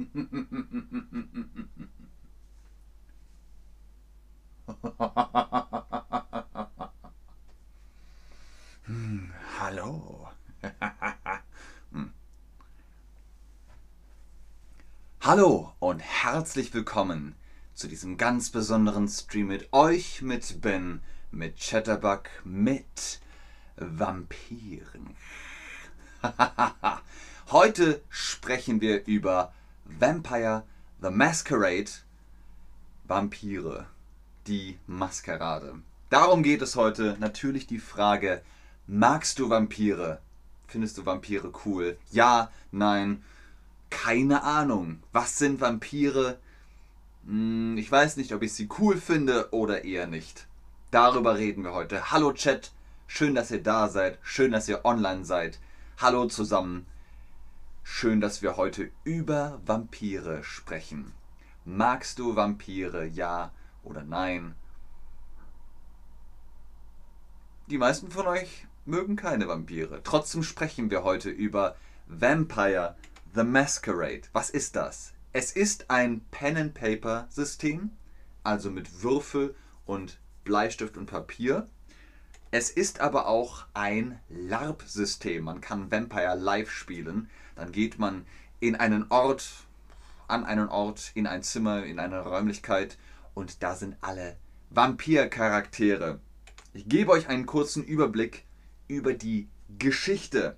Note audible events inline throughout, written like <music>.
Hm, hallo. Hm. Hallo und herzlich willkommen zu diesem ganz besonderen Stream mit euch, mit Ben, mit Chatterbug, mit Vampiren. <laughs> Heute sprechen wir über Vampire the Masquerade, Vampire, die Maskerade. Darum geht es heute. Natürlich die Frage, magst du Vampire? Findest du Vampire cool? Ja, nein, keine Ahnung. Was sind Vampire? Hm, ich weiß nicht, ob ich sie cool finde oder eher nicht. Darüber reden wir heute. Hallo Chat, schön, dass ihr da seid, schön, dass ihr online seid. Hallo zusammen. Schön, dass wir heute über Vampire sprechen. Magst du Vampire, ja oder nein? Die meisten von euch mögen keine Vampire. Trotzdem sprechen wir heute über Vampire the Masquerade. Was ist das? Es ist ein Pen-and-Paper-System, also mit Würfel und Bleistift und Papier. Es ist aber auch ein LARP-System. Man kann Vampire live spielen. Dann geht man in einen Ort, an einen Ort, in ein Zimmer, in eine Räumlichkeit und da sind alle Vampir-Charaktere. Ich gebe euch einen kurzen Überblick über die Geschichte.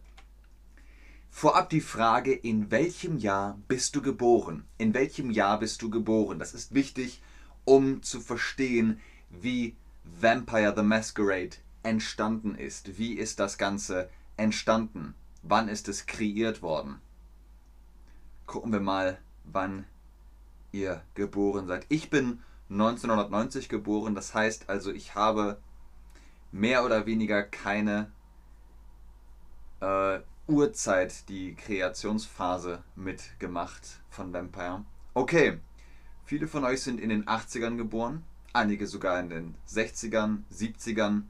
Vorab die Frage, in welchem Jahr bist du geboren? In welchem Jahr bist du geboren? Das ist wichtig, um zu verstehen, wie Vampire the Masquerade entstanden ist. Wie ist das Ganze entstanden? Wann ist es kreiert worden? Gucken wir mal, wann ihr geboren seid. Ich bin 1990 geboren, das heißt also, ich habe mehr oder weniger keine äh, Uhrzeit, die Kreationsphase mitgemacht von Vampire. Okay, viele von euch sind in den 80ern geboren, einige sogar in den 60ern, 70ern,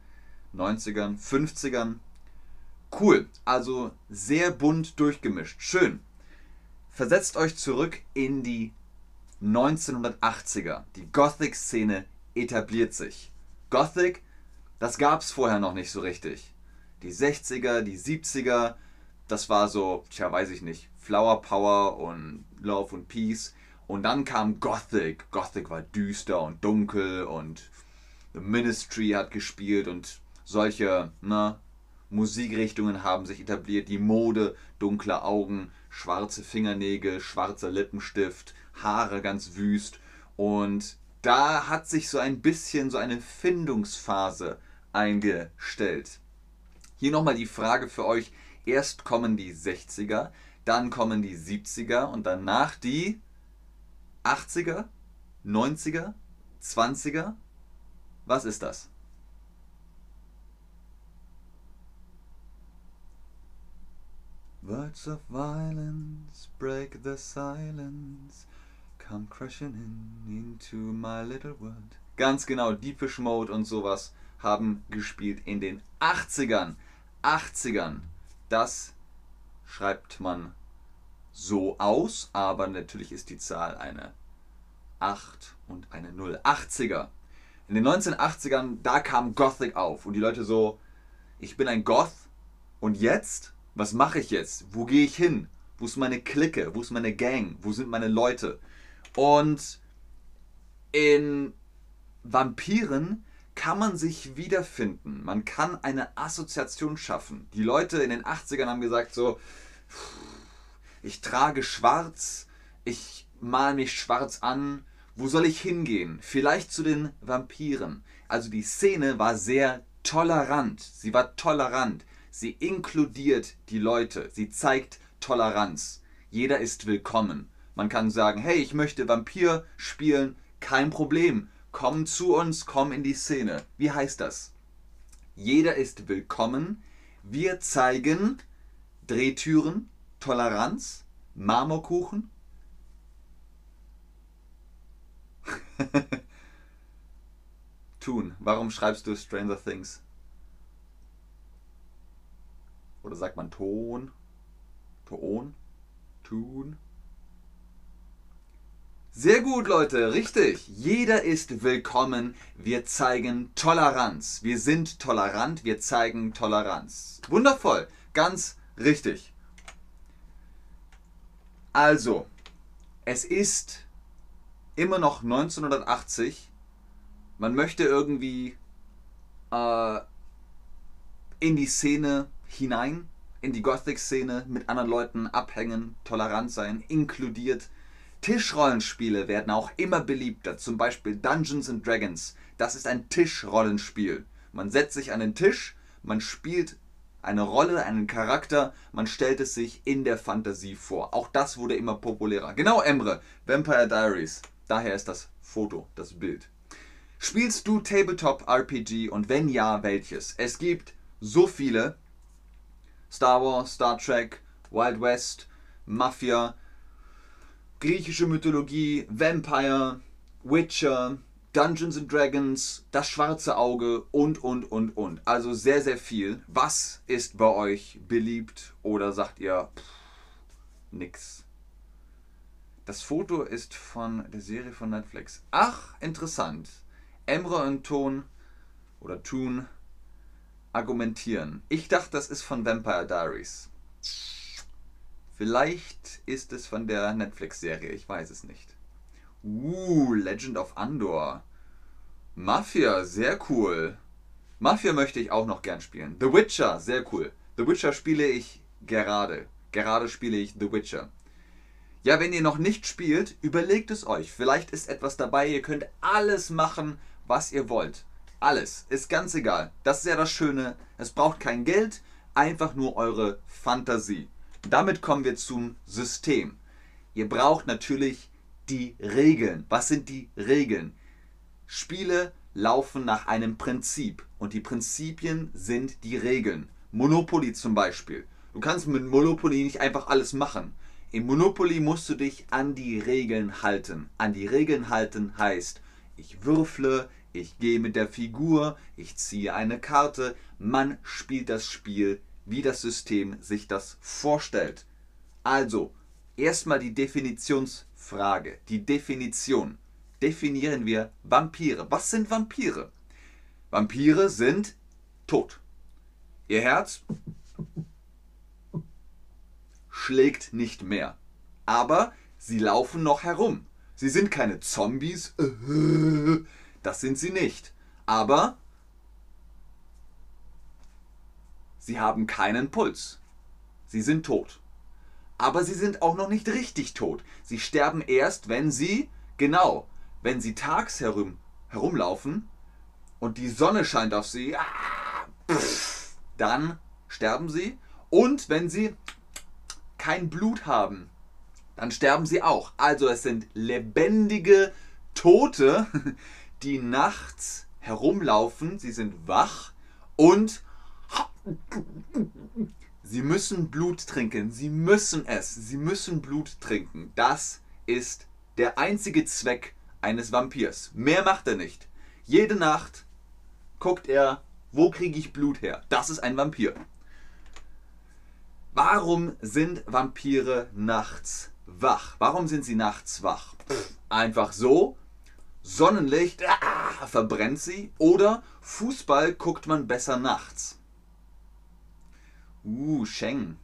90ern, 50ern. Cool, also sehr bunt durchgemischt. Schön. Versetzt euch zurück in die 1980er. Die Gothic-Szene etabliert sich. Gothic das gab es vorher noch nicht so richtig. Die 60er, die 70er, das war so, tja, weiß ich nicht, Flower Power und Love und Peace. Und dann kam Gothic. Gothic war düster und dunkel und The Ministry hat gespielt und solche ne, Musikrichtungen haben sich etabliert. Die Mode, dunkle Augen, schwarze Fingernägel, schwarzer Lippenstift, Haare ganz wüst. Und da hat sich so ein bisschen so eine Findungsphase eingestellt. Hier nochmal die Frage für euch. Erst kommen die 60er, dann kommen die 70er und danach die 80er, 90er, 20er. Was ist das? Words of violence break the silence, come crashing in into my little world. Ganz genau, Deepish Mode und sowas haben gespielt in den 80ern. 80ern. Das schreibt man so aus, aber natürlich ist die Zahl eine 8 und eine 0. 80er. In den 1980ern, da kam Gothic auf und die Leute so, ich bin ein Goth und jetzt? Was mache ich jetzt? Wo gehe ich hin? Wo ist meine Clique? Wo ist meine Gang? Wo sind meine Leute? Und in Vampiren kann man sich wiederfinden. Man kann eine Assoziation schaffen. Die Leute in den 80ern haben gesagt so, ich trage schwarz, ich mal mich schwarz an, wo soll ich hingehen? Vielleicht zu den Vampiren. Also die Szene war sehr tolerant. Sie war tolerant. Sie inkludiert die Leute. Sie zeigt Toleranz. Jeder ist willkommen. Man kann sagen, hey, ich möchte Vampir spielen, kein Problem komm zu uns, komm in die Szene. Wie heißt das? Jeder ist willkommen. Wir zeigen Drehtüren, Toleranz, Marmorkuchen. <laughs> Tun. Warum schreibst du Stranger Things? Oder sagt man Ton? Ton? Tun? Sehr gut, Leute, richtig. Jeder ist willkommen. Wir zeigen Toleranz. Wir sind tolerant, wir zeigen Toleranz. Wundervoll, ganz richtig. Also, es ist immer noch 1980. Man möchte irgendwie äh, in die Szene hinein, in die Gothic-Szene, mit anderen Leuten abhängen, tolerant sein, inkludiert. Tischrollenspiele werden auch immer beliebter, zum Beispiel Dungeons and Dragons. Das ist ein Tischrollenspiel. Man setzt sich an den Tisch, man spielt eine Rolle, einen Charakter, man stellt es sich in der Fantasie vor. Auch das wurde immer populärer. Genau, Emre, Vampire Diaries. Daher ist das Foto, das Bild. Spielst du Tabletop RPG und wenn ja, welches? Es gibt so viele. Star Wars, Star Trek, Wild West, Mafia, griechische Mythologie, Vampire, Witcher, Dungeons and Dragons, das schwarze Auge und, und, und, und. Also sehr, sehr viel. Was ist bei euch beliebt oder sagt ihr pff, nix? Das Foto ist von der Serie von Netflix. Ach, interessant. Emre und Ton oder Toon argumentieren. Ich dachte, das ist von Vampire Diaries. Vielleicht ist es von der Netflix-Serie, ich weiß es nicht. Uh, Legend of Andor. Mafia, sehr cool. Mafia möchte ich auch noch gern spielen. The Witcher, sehr cool. The Witcher spiele ich gerade. Gerade spiele ich The Witcher. Ja, wenn ihr noch nicht spielt, überlegt es euch. Vielleicht ist etwas dabei. Ihr könnt alles machen, was ihr wollt. Alles. Ist ganz egal. Das ist ja das Schöne. Es braucht kein Geld, einfach nur eure Fantasie. Damit kommen wir zum System. Ihr braucht natürlich die Regeln. Was sind die Regeln? Spiele laufen nach einem Prinzip und die Prinzipien sind die Regeln. Monopoly zum Beispiel. Du kannst mit Monopoly nicht einfach alles machen. Im Monopoly musst du dich an die Regeln halten. An die Regeln halten heißt, ich würfle, ich gehe mit der Figur, ich ziehe eine Karte. Man spielt das Spiel wie das System sich das vorstellt. Also, erstmal die Definitionsfrage, die Definition. Definieren wir Vampire. Was sind Vampire? Vampire sind tot. Ihr Herz schlägt nicht mehr. Aber sie laufen noch herum. Sie sind keine Zombies. <laughs> Das sind sie nicht. Aber Sie haben keinen Puls. Sie sind tot. Aber sie sind auch noch nicht richtig tot. Sie sterben erst, wenn sie, genau, wenn sie tags herum, herumlaufen und die Sonne scheint auf sie, dann sterben sie. Und wenn sie kein Blut haben, dann sterben sie auch. Also es sind lebendige Tote, <laughs> die nachts herumlaufen. Sie sind wach und Sie müssen Blut trinken. Sie müssen es. Sie müssen Blut trinken. Das ist der einzige Zweck eines Vampirs. Mehr macht er nicht. Jede Nacht guckt er, wo kriege ich Blut her? Das ist ein Vampir. Warum sind Vampire nachts wach? Warum sind sie nachts wach? Einfach so. Sonnenlicht ah, verbrennt sie. Oder Fußball guckt man besser nachts. Uh, Sheng.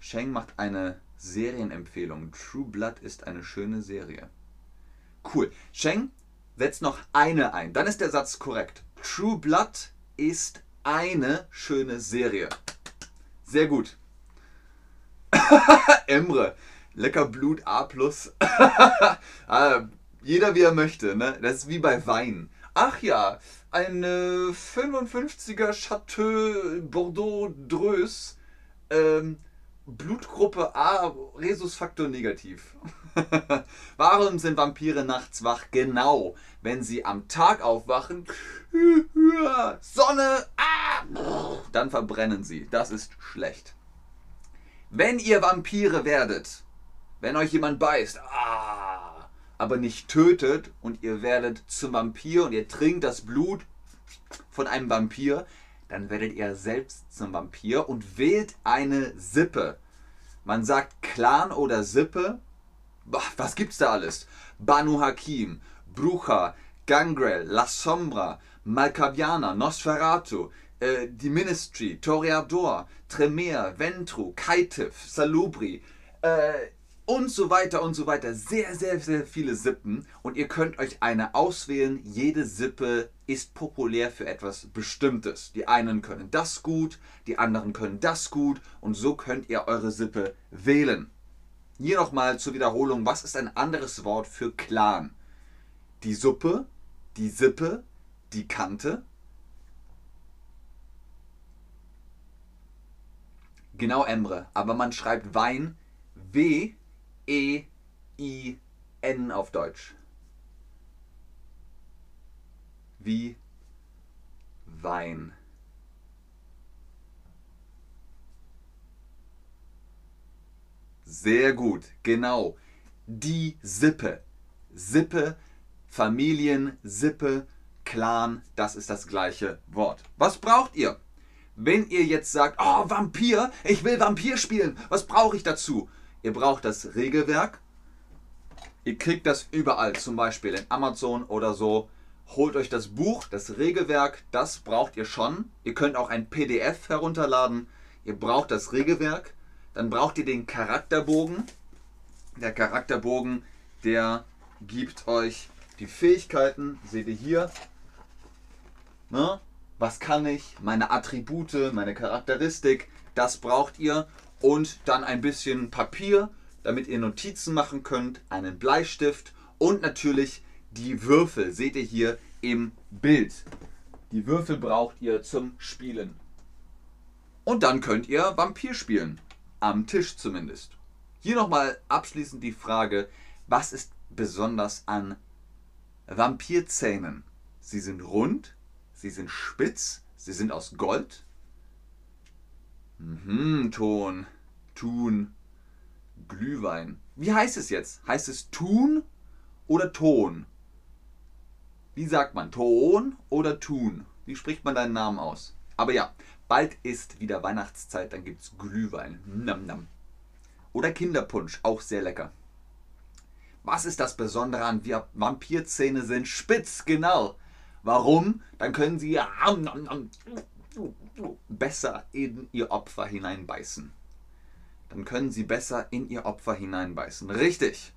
Sheng macht eine Serienempfehlung. True Blood ist eine schöne Serie. Cool. Sheng setzt noch eine ein. Dann ist der Satz korrekt. True Blood ist eine schöne Serie. Sehr gut. <laughs> Emre. Lecker Blut A. <laughs> jeder wie er möchte. Ne? Das ist wie bei Wein. Ach ja, eine 55er Chateau Bordeaux Dreus, ähm, Blutgruppe A, Rhesusfaktor negativ. <laughs> Warum sind Vampire nachts wach? Genau, wenn sie am Tag aufwachen, <laughs> Sonne, ah, dann verbrennen sie. Das ist schlecht. Wenn ihr Vampire werdet, wenn euch jemand beißt, ah, aber nicht tötet und ihr werdet zum Vampir und ihr trinkt das Blut von einem Vampir, dann werdet ihr selbst zum Vampir und wählt eine Sippe. Man sagt Clan oder Sippe Was gibt's da alles? Banu Hakim, Brucha, Gangrel, La Sombra, Malkaviana, Nosferatu, äh, die Ministry, Toreador, Tremere, Ventru, Kaitif, Salubri äh, und so weiter und so weiter. Sehr, sehr, sehr viele Sippen und ihr könnt euch eine auswählen. Jede Sippe ist populär für etwas Bestimmtes. Die einen können das gut, die anderen können das gut und so könnt ihr eure Sippe wählen. Hier nochmal zur Wiederholung, was ist ein anderes Wort für Clan? Die Suppe, die Sippe, die Kante. Genau, Emre, aber man schreibt Wein W, E, I, N auf Deutsch. Wie Wein. Sehr gut, genau. Die Sippe. Sippe, Familiensippe, Clan, das ist das gleiche Wort. Was braucht ihr? Wenn ihr jetzt sagt, oh, Vampir, ich will Vampir spielen, was brauche ich dazu? Ihr braucht das Regelwerk. Ihr kriegt das überall, zum Beispiel in Amazon oder so. Holt euch das Buch, das Regelwerk, das braucht ihr schon. Ihr könnt auch ein PDF herunterladen. Ihr braucht das Regelwerk. Dann braucht ihr den Charakterbogen. Der Charakterbogen, der gibt euch die Fähigkeiten, seht ihr hier. Ne? Was kann ich? Meine Attribute, meine Charakteristik, das braucht ihr. Und dann ein bisschen Papier, damit ihr Notizen machen könnt, einen Bleistift und natürlich die Würfel, seht ihr hier im Bild. Die Würfel braucht ihr zum Spielen. Und dann könnt ihr Vampir spielen. Am Tisch zumindest. Hier nochmal abschließend die Frage, was ist besonders an Vampirzähnen. Sie sind rund, sie sind spitz, sie sind aus Gold. Mhm, Ton, Tun, Glühwein. Wie heißt es jetzt? Heißt es Tun oder Ton? Wie sagt man? Ton oder Tun? Wie spricht man deinen Namen aus? Aber ja, bald ist wieder Weihnachtszeit, dann gibt es Glühwein. Nam, nam. Oder Kinderpunsch, auch sehr lecker. Was ist das Besondere an Vampirzähne sind spitz, genau. Warum? Dann können sie besser in ihr Opfer hineinbeißen. Dann können sie besser in ihr Opfer hineinbeißen. Richtig.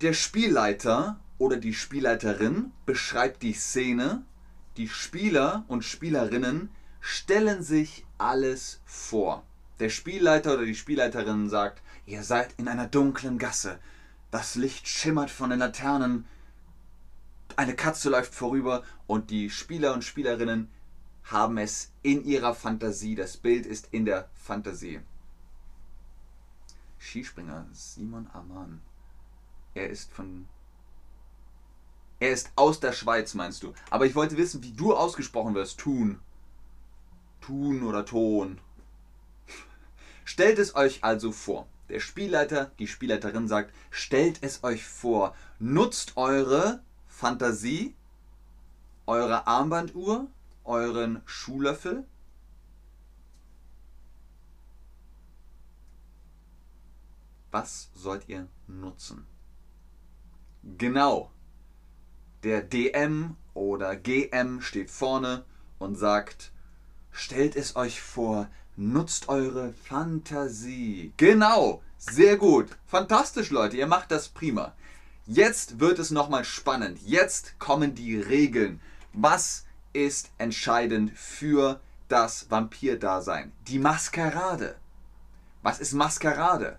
Der Spielleiter oder die Spielleiterin beschreibt die Szene. Die Spieler und Spielerinnen stellen sich alles vor. Der Spielleiter oder die Spielleiterin sagt, Ihr seid in einer dunklen Gasse. Das Licht schimmert von den Laternen. Eine Katze läuft vorüber und die Spieler und Spielerinnen haben es in ihrer Fantasie. Das Bild ist in der Fantasie. Skispringer Simon Amann. Er ist von. Er ist aus der Schweiz, meinst du? Aber ich wollte wissen, wie du ausgesprochen wirst. Tun. Tun oder Ton. <laughs> Stellt es euch also vor. Der Spielleiter, die Spielleiterin sagt, stellt es euch vor, nutzt eure Fantasie, eure Armbanduhr, euren Schuhlöffel. Was sollt ihr nutzen? Genau. Der DM oder GM steht vorne und sagt, stellt es euch vor, Nutzt eure Fantasie. Genau, sehr gut. Fantastisch, Leute, ihr macht das prima. Jetzt wird es nochmal spannend. Jetzt kommen die Regeln. Was ist entscheidend für das Vampir-Dasein? Die Maskerade. Was ist Maskerade?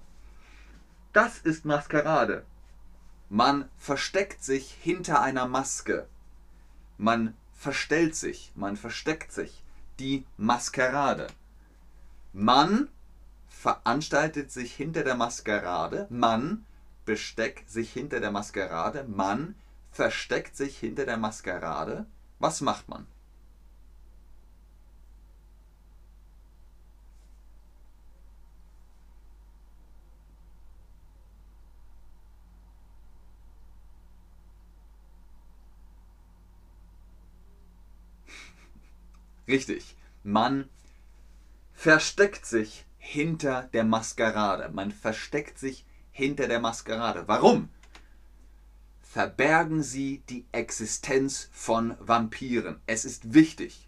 Das ist Maskerade. Man versteckt sich hinter einer Maske. Man verstellt sich, man versteckt sich. Die Maskerade. Man veranstaltet sich hinter der Maskerade, man besteckt sich hinter der Maskerade, man versteckt sich hinter der Maskerade. Was macht man? <laughs> Richtig. Man versteckt sich hinter der Maskerade. Man versteckt sich hinter der Maskerade. Warum? Verbergen Sie die Existenz von Vampiren. Es ist wichtig.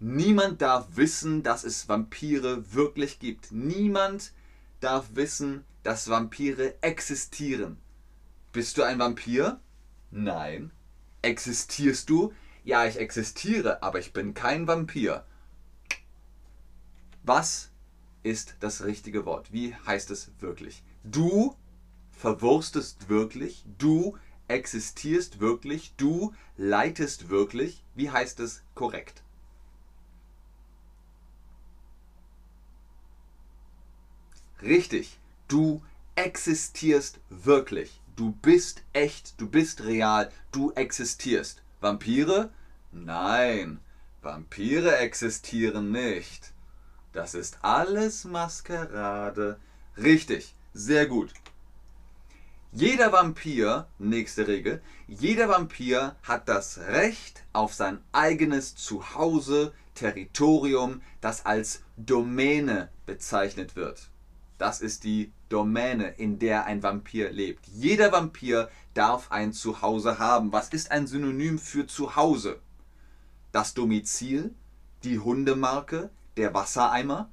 Niemand darf wissen, dass es Vampire wirklich gibt. Niemand darf wissen, dass Vampire existieren. Bist du ein Vampir? Nein. Existierst du? Ja, ich existiere, aber ich bin kein Vampir. Was ist das richtige Wort? Wie heißt es wirklich? Du verwurstest wirklich, du existierst wirklich, du leitest wirklich. Wie heißt es korrekt? Richtig, du existierst wirklich. Du bist echt, du bist real, du existierst. Vampire? Nein, Vampire existieren nicht. Das ist alles Maskerade. Richtig, sehr gut. Jeder Vampir, nächste Regel, jeder Vampir hat das Recht auf sein eigenes Zuhause, Territorium, das als Domäne bezeichnet wird. Das ist die Domäne, in der ein Vampir lebt. Jeder Vampir darf ein Zuhause haben. Was ist ein Synonym für Zuhause? Das Domizil, die Hundemarke, der Wassereimer?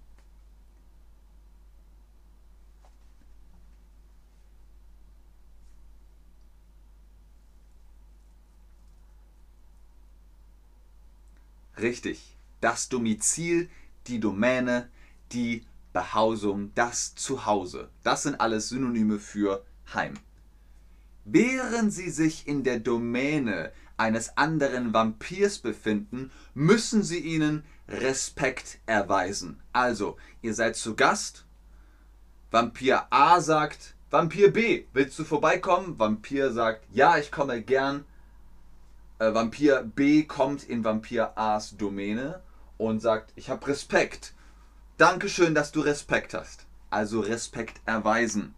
Richtig. Das Domizil, die Domäne, die Behausung, das Zuhause. Das sind alles Synonyme für Heim. Während sie sich in der Domäne eines anderen Vampirs befinden, müssen sie ihnen Respekt erweisen. Also, ihr seid zu Gast. Vampir A sagt, Vampir B, willst du vorbeikommen? Vampir sagt, ja, ich komme gern. Äh, Vampir B kommt in Vampir A's Domäne und sagt, ich habe Respekt. Dankeschön, dass du Respekt hast. Also Respekt erweisen.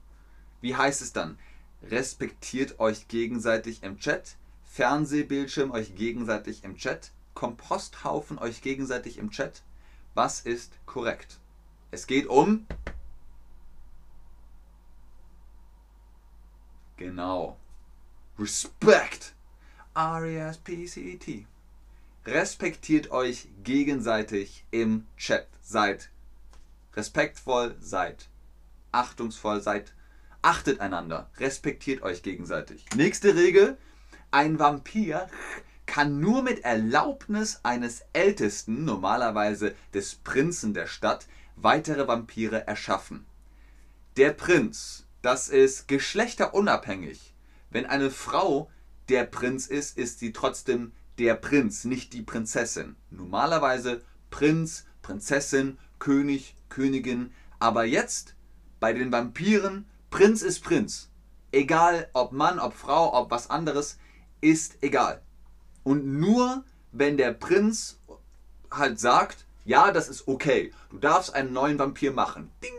Wie heißt es dann? Respektiert euch gegenseitig im Chat, Fernsehbildschirm euch gegenseitig im Chat, Komposthaufen euch gegenseitig im Chat. Was ist korrekt? Es geht um. Genau. Respect. R-E-S-P-C-T. Respektiert euch gegenseitig im Chat. Seid respektvoll, seid achtungsvoll, seid achtet einander, respektiert euch gegenseitig. Nächste Regel: Ein Vampir kann nur mit Erlaubnis eines Ältesten, normalerweise des Prinzen der Stadt, weitere Vampire erschaffen. Der Prinz, das ist geschlechterunabhängig. Wenn eine Frau der Prinz ist, ist sie trotzdem der Prinz, nicht die Prinzessin. Normalerweise Prinz, Prinzessin, König, Königin. Aber jetzt bei den Vampiren, Prinz ist Prinz. Egal ob Mann, ob Frau, ob was anderes, ist egal. Und nur wenn der Prinz halt sagt, ja, das ist okay, du darfst einen neuen Vampir machen, ding,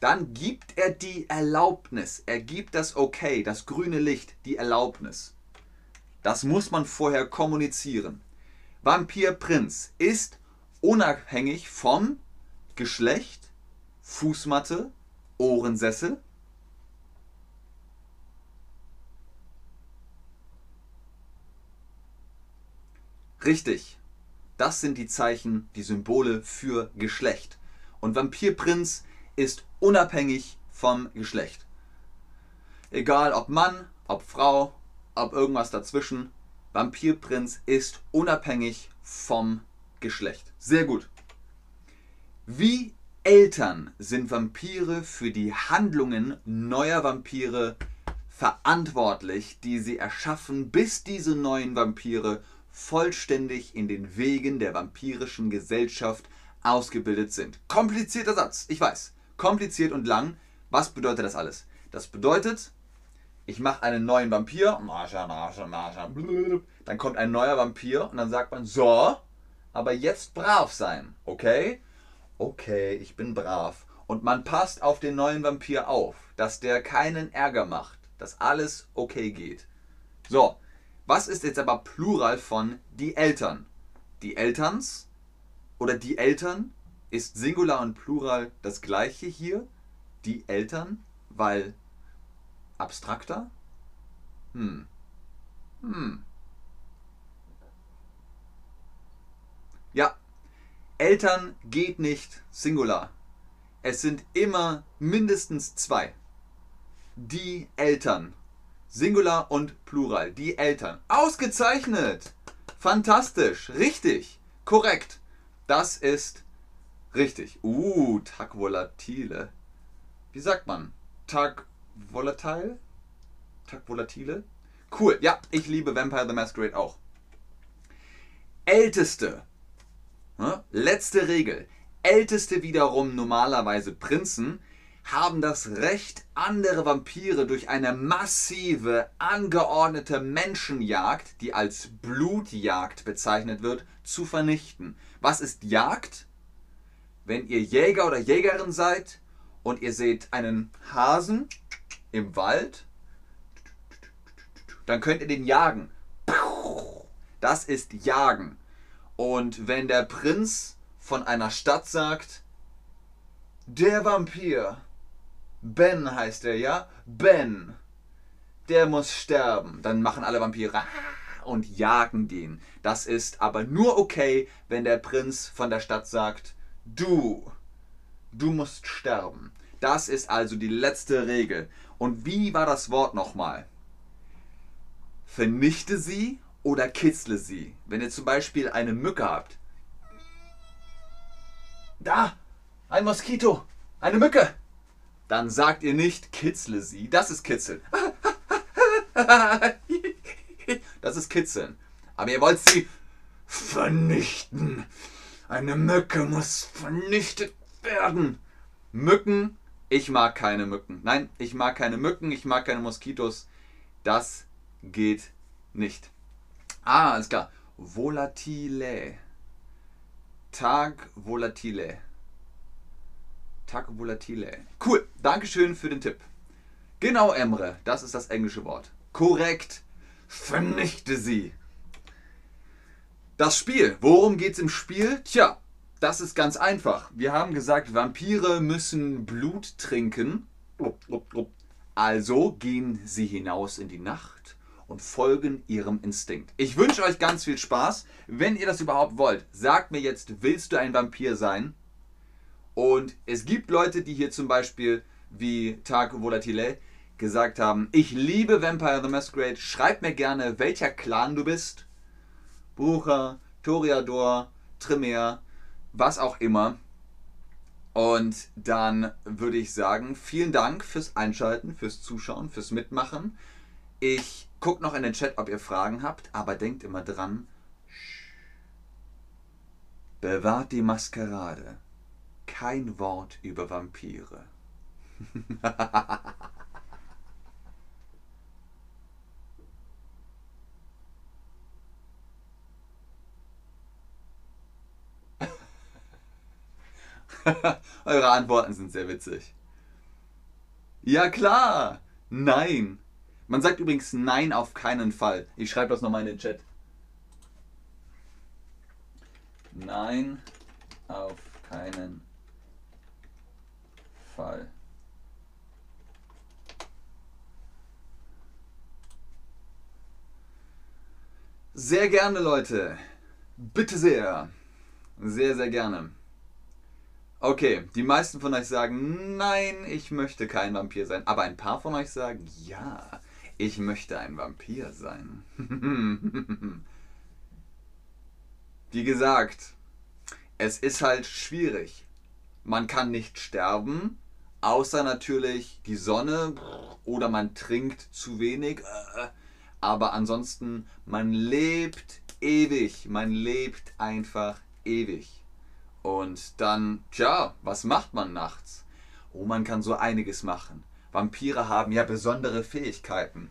dann gibt er die Erlaubnis, er gibt das Okay, das grüne Licht, die Erlaubnis. Das muss man vorher kommunizieren. Vampir Prinz ist unabhängig vom Geschlecht, Fußmatte, Ohrensessel. Richtig. Das sind die Zeichen, die Symbole für Geschlecht. Und Vampirprinz ist unabhängig vom Geschlecht. Egal ob Mann, ob Frau, ob irgendwas dazwischen. Vampirprinz ist unabhängig vom Geschlecht. Sehr gut. Wie Eltern sind Vampire für die Handlungen neuer Vampire verantwortlich, die sie erschaffen, bis diese neuen Vampire vollständig in den Wegen der vampirischen Gesellschaft ausgebildet sind. Komplizierter Satz, ich weiß. Kompliziert und lang. Was bedeutet das alles? Das bedeutet, ich mache einen neuen Vampir, dann kommt ein neuer Vampir und dann sagt man, so, aber jetzt brav sein, okay? okay, ich bin brav. Und man passt auf den neuen Vampir auf, dass der keinen Ärger macht, dass alles okay geht. So, was ist jetzt aber Plural von die Eltern? Die Elterns oder die Eltern ist Singular und Plural das gleiche hier? Die Eltern, weil Abstrakter? Hm. Hm. Ja, Eltern geht nicht Singular. Es sind immer mindestens zwei. Die Eltern. Singular und Plural. Die Eltern. Ausgezeichnet! Fantastisch! Richtig! Korrekt! Das ist richtig. Uh, Tag volatile. Wie sagt man? Tag volatile? Tag volatile? Cool. Ja, ich liebe Vampire the Masquerade auch. Älteste. Letzte Regel. Älteste wiederum normalerweise Prinzen haben das Recht, andere Vampire durch eine massive, angeordnete Menschenjagd, die als Blutjagd bezeichnet wird, zu vernichten. Was ist Jagd? Wenn ihr Jäger oder Jägerin seid und ihr seht einen Hasen im Wald, dann könnt ihr den jagen. Das ist Jagen. Und wenn der Prinz von einer Stadt sagt, der Vampir, Ben heißt er, ja? Ben, der muss sterben. Dann machen alle Vampire und jagen den. Das ist aber nur okay, wenn der Prinz von der Stadt sagt, du, du musst sterben. Das ist also die letzte Regel. Und wie war das Wort nochmal? Vernichte sie oder kitzle sie. Wenn ihr zum Beispiel eine Mücke habt. Da, ein Moskito, eine Mücke. Dann sagt ihr nicht kitzle sie. Das ist kitzeln. <laughs> Das ist kitzeln. Aber ihr wollt sie vernichten. Eine Mücke muss vernichtet werden. Mücken, ich mag keine Mücken. Nein, ich mag keine Mücken, ich mag keine Moskitos. Das geht nicht. Ah, alles klar. Volatile. Tag volatile. Tag volatile. Cool. Dankeschön für den Tipp. Genau, Emre. Das ist das englische Wort. Korrekt. Vernichte sie. Das Spiel. Worum geht's im Spiel? Tja, das ist ganz einfach. Wir haben gesagt, Vampire müssen Blut trinken. Also gehen sie hinaus in die Nacht und folgen ihrem Instinkt. Ich wünsche euch ganz viel Spaß. Wenn ihr das überhaupt wollt, sagt mir jetzt, willst du ein Vampir sein? Und es gibt Leute, die hier zum Beispiel wie Taco Volatile gesagt haben, ich liebe Vampire the Masquerade. Schreib mir gerne, welcher Clan du bist. Brucher, Toriador, Tremere, was auch immer. Und dann würde ich sagen, vielen Dank fürs Einschalten, fürs Zuschauen, fürs Mitmachen. Ich gucke noch in den Chat, ob ihr Fragen habt, aber denkt immer dran, bewahrt die Maskerade. Kein Wort über Vampire. <laughs> <laughs> Eure Antworten sind sehr witzig. Ja klar. Nein. Man sagt übrigens Nein auf keinen Fall. Ich schreibe das nochmal in den Chat. Nein auf keinen Fall. Sehr gerne, Leute. Bitte sehr. Sehr, sehr gerne. Okay, die meisten von euch sagen, nein, ich möchte kein Vampir sein. Aber ein paar von euch sagen, ja, ich möchte ein Vampir sein. <laughs> Wie gesagt, es ist halt schwierig. Man kann nicht sterben, außer natürlich die Sonne oder man trinkt zu wenig. Aber ansonsten, man lebt ewig. Man lebt einfach ewig. Und dann, tja, was macht man nachts? Oh, man kann so einiges machen. Vampire haben ja besondere Fähigkeiten.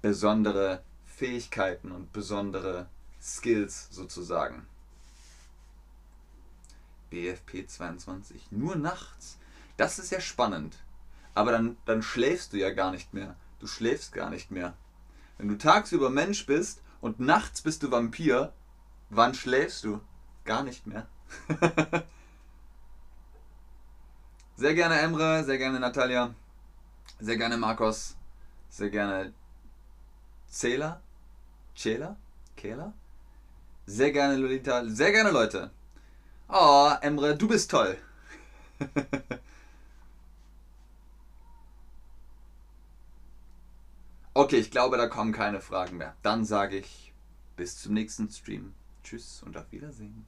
Besondere Fähigkeiten und besondere Skills sozusagen. BFP 22. Nur nachts. Das ist ja spannend. Aber dann, dann schläfst du ja gar nicht mehr. Du schläfst gar nicht mehr. Wenn du tagsüber Mensch bist und nachts bist du Vampir, wann schläfst du? Gar nicht mehr. <laughs> sehr gerne Emre, sehr gerne Natalia. Sehr gerne Marcos. Sehr gerne Zähler. Cela? Kehler? Sehr gerne Lolita. Sehr gerne Leute. Oh, Emre, du bist toll. <laughs> okay, ich glaube, da kommen keine Fragen mehr. Dann sage ich bis zum nächsten Stream. Tschüss und auf Wiedersehen.